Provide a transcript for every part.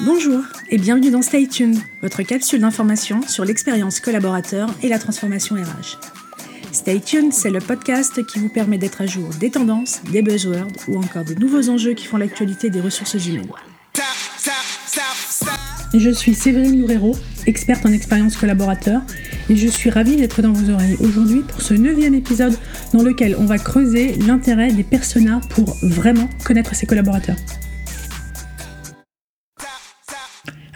Bonjour et bienvenue dans Stay Tuned, votre capsule d'information sur l'expérience collaborateur et la transformation RH. Stay Tuned, c'est le podcast qui vous permet d'être à jour des tendances, des buzzwords ou encore des nouveaux enjeux qui font l'actualité des ressources humaines. Je suis Séverine Loureiro, experte en expérience collaborateur, et je suis ravie d'être dans vos oreilles aujourd'hui pour ce neuvième épisode dans lequel on va creuser l'intérêt des personas pour vraiment connaître ses collaborateurs.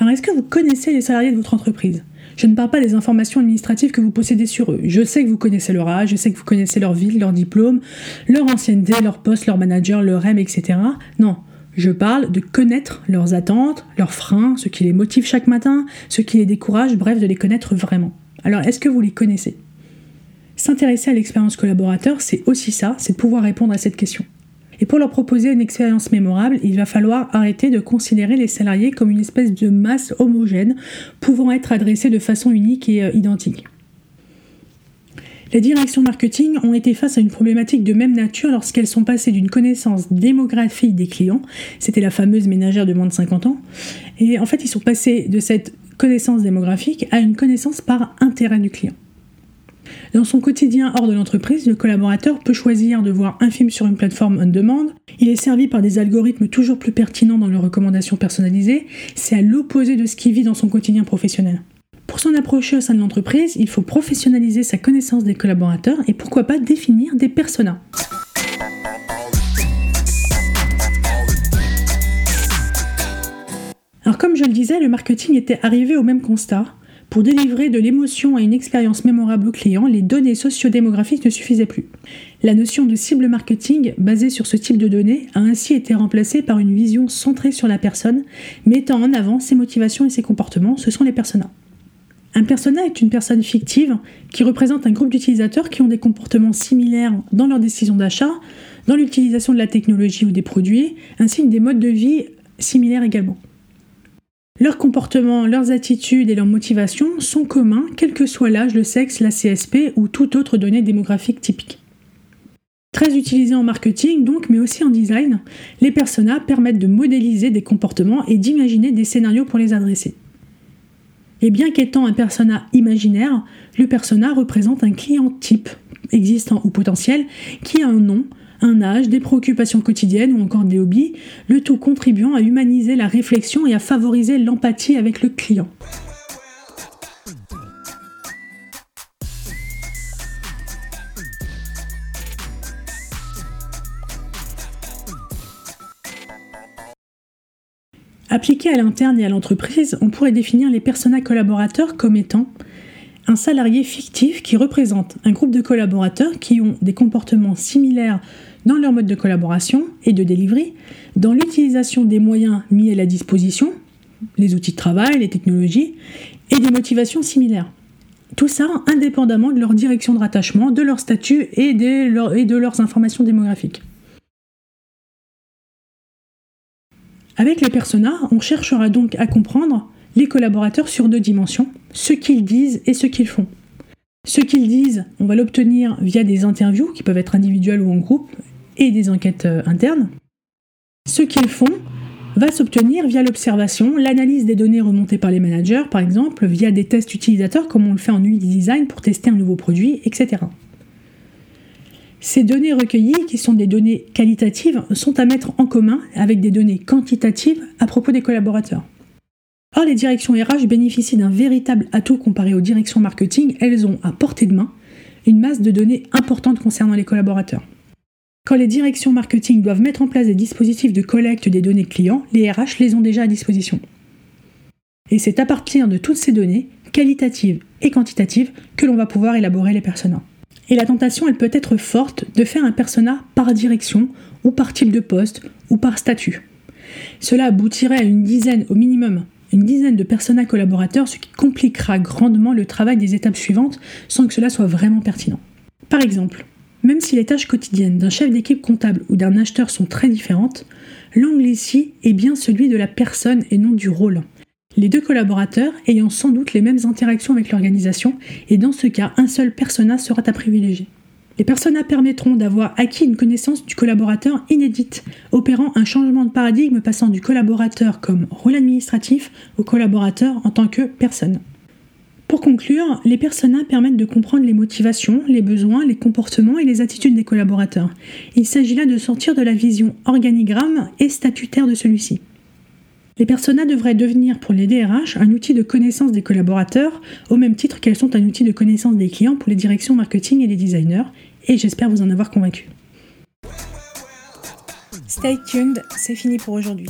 Alors, est-ce que vous connaissez les salariés de votre entreprise? Je ne parle pas des informations administratives que vous possédez sur eux. Je sais que vous connaissez leur âge, je sais que vous connaissez leur ville, leur diplôme, leur ancienneté, leur poste, leur manager, leur M, etc. Non, je parle de connaître leurs attentes, leurs freins, ce qui les motive chaque matin, ce qui les décourage, bref, de les connaître vraiment. Alors, est-ce que vous les connaissez? S'intéresser à l'expérience collaborateur, c'est aussi ça, c'est de pouvoir répondre à cette question. Et pour leur proposer une expérience mémorable, il va falloir arrêter de considérer les salariés comme une espèce de masse homogène pouvant être adressée de façon unique et euh, identique. Les directions marketing ont été face à une problématique de même nature lorsqu'elles sont passées d'une connaissance démographique des clients, c'était la fameuse ménagère de moins de 50 ans, et en fait ils sont passés de cette connaissance démographique à une connaissance par intérêt du client. Dans son quotidien hors de l'entreprise, le collaborateur peut choisir de voir un film sur une plateforme on demande. Il est servi par des algorithmes toujours plus pertinents dans leurs recommandations personnalisées. C'est à l'opposé de ce qu'il vit dans son quotidien professionnel. Pour s'en approcher au sein de l'entreprise, il faut professionnaliser sa connaissance des collaborateurs et pourquoi pas définir des personas. Alors comme je le disais, le marketing était arrivé au même constat. Pour délivrer de l'émotion et une expérience mémorable au client, les données sociodémographiques ne suffisaient plus. La notion de cible marketing basée sur ce type de données a ainsi été remplacée par une vision centrée sur la personne, mettant en avant ses motivations et ses comportements, ce sont les personas. Un persona est une personne fictive qui représente un groupe d'utilisateurs qui ont des comportements similaires dans leur décision d'achat, dans l'utilisation de la technologie ou des produits, ainsi que des modes de vie similaires également. Leurs comportements, leurs attitudes et leurs motivations sont communs, quel que soit l'âge, le sexe, la CSP ou toute autre donnée démographique typique. Très utilisés en marketing donc, mais aussi en design, les personas permettent de modéliser des comportements et d'imaginer des scénarios pour les adresser. Et bien qu'étant un persona imaginaire, le persona représente un client type, existant ou potentiel, qui a un nom, un âge, des préoccupations quotidiennes ou encore des hobbies, le tout contribuant à humaniser la réflexion et à favoriser l'empathie avec le client. Appliqué à l'interne et à l'entreprise, on pourrait définir les personas collaborateurs comme étant un salarié fictif qui représente un groupe de collaborateurs qui ont des comportements similaires dans leur mode de collaboration et de delivery, dans l'utilisation des moyens mis à la disposition, les outils de travail, les technologies, et des motivations similaires. Tout ça indépendamment de leur direction de rattachement, de leur statut et de, et de leurs informations démographiques. Avec les personas, on cherchera donc à comprendre les collaborateurs sur deux dimensions, ce qu'ils disent et ce qu'ils font. Ce qu'ils disent, on va l'obtenir via des interviews qui peuvent être individuelles ou en groupe et des enquêtes euh, internes. Ce qu'ils font va s'obtenir via l'observation, l'analyse des données remontées par les managers, par exemple, via des tests utilisateurs comme on le fait en UI design pour tester un nouveau produit, etc. Ces données recueillies, qui sont des données qualitatives, sont à mettre en commun avec des données quantitatives à propos des collaborateurs. Or, les directions RH bénéficient d'un véritable atout comparé aux directions marketing. Elles ont à portée de main une masse de données importante concernant les collaborateurs. Quand les directions marketing doivent mettre en place des dispositifs de collecte des données clients, les RH les ont déjà à disposition. Et c'est à partir de toutes ces données, qualitatives et quantitatives, que l'on va pouvoir élaborer les personas. Et la tentation, elle peut être forte de faire un persona par direction, ou par type de poste, ou par statut. Cela aboutirait à une dizaine au minimum une dizaine de personas collaborateurs, ce qui compliquera grandement le travail des étapes suivantes sans que cela soit vraiment pertinent. Par exemple, même si les tâches quotidiennes d'un chef d'équipe comptable ou d'un acheteur sont très différentes, l'angle ici est bien celui de la personne et non du rôle. Les deux collaborateurs ayant sans doute les mêmes interactions avec l'organisation, et dans ce cas, un seul persona sera à privilégier. Les personas permettront d'avoir acquis une connaissance du collaborateur inédite, opérant un changement de paradigme passant du collaborateur comme rôle administratif au collaborateur en tant que personne. Pour conclure, les personas permettent de comprendre les motivations, les besoins, les comportements et les attitudes des collaborateurs. Il s'agit là de sortir de la vision organigramme et statutaire de celui-ci. Les personas devraient devenir pour les DRH un outil de connaissance des collaborateurs, au même titre qu'elles sont un outil de connaissance des clients pour les directions marketing et les designers, et j'espère vous en avoir convaincu. Stay tuned, c'est fini pour aujourd'hui.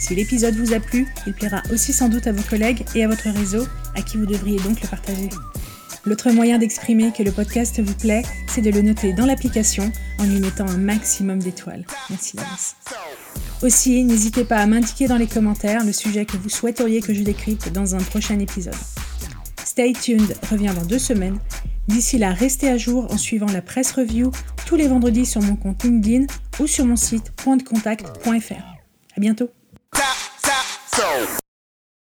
Si l'épisode vous a plu, il plaira aussi sans doute à vos collègues et à votre réseau, à qui vous devriez donc le partager. L'autre moyen d'exprimer que le podcast vous plaît, c'est de le noter dans l'application en lui mettant un maximum d'étoiles. Merci d'avance. Aussi, n'hésitez pas à m'indiquer dans les commentaires le sujet que vous souhaiteriez que je décrypte dans un prochain épisode. Stay tuned revient dans deux semaines. D'ici là, restez à jour en suivant la presse review tous les vendredis sur mon compte LinkedIn ou sur mon site pointdecontact.fr. À bientôt. So.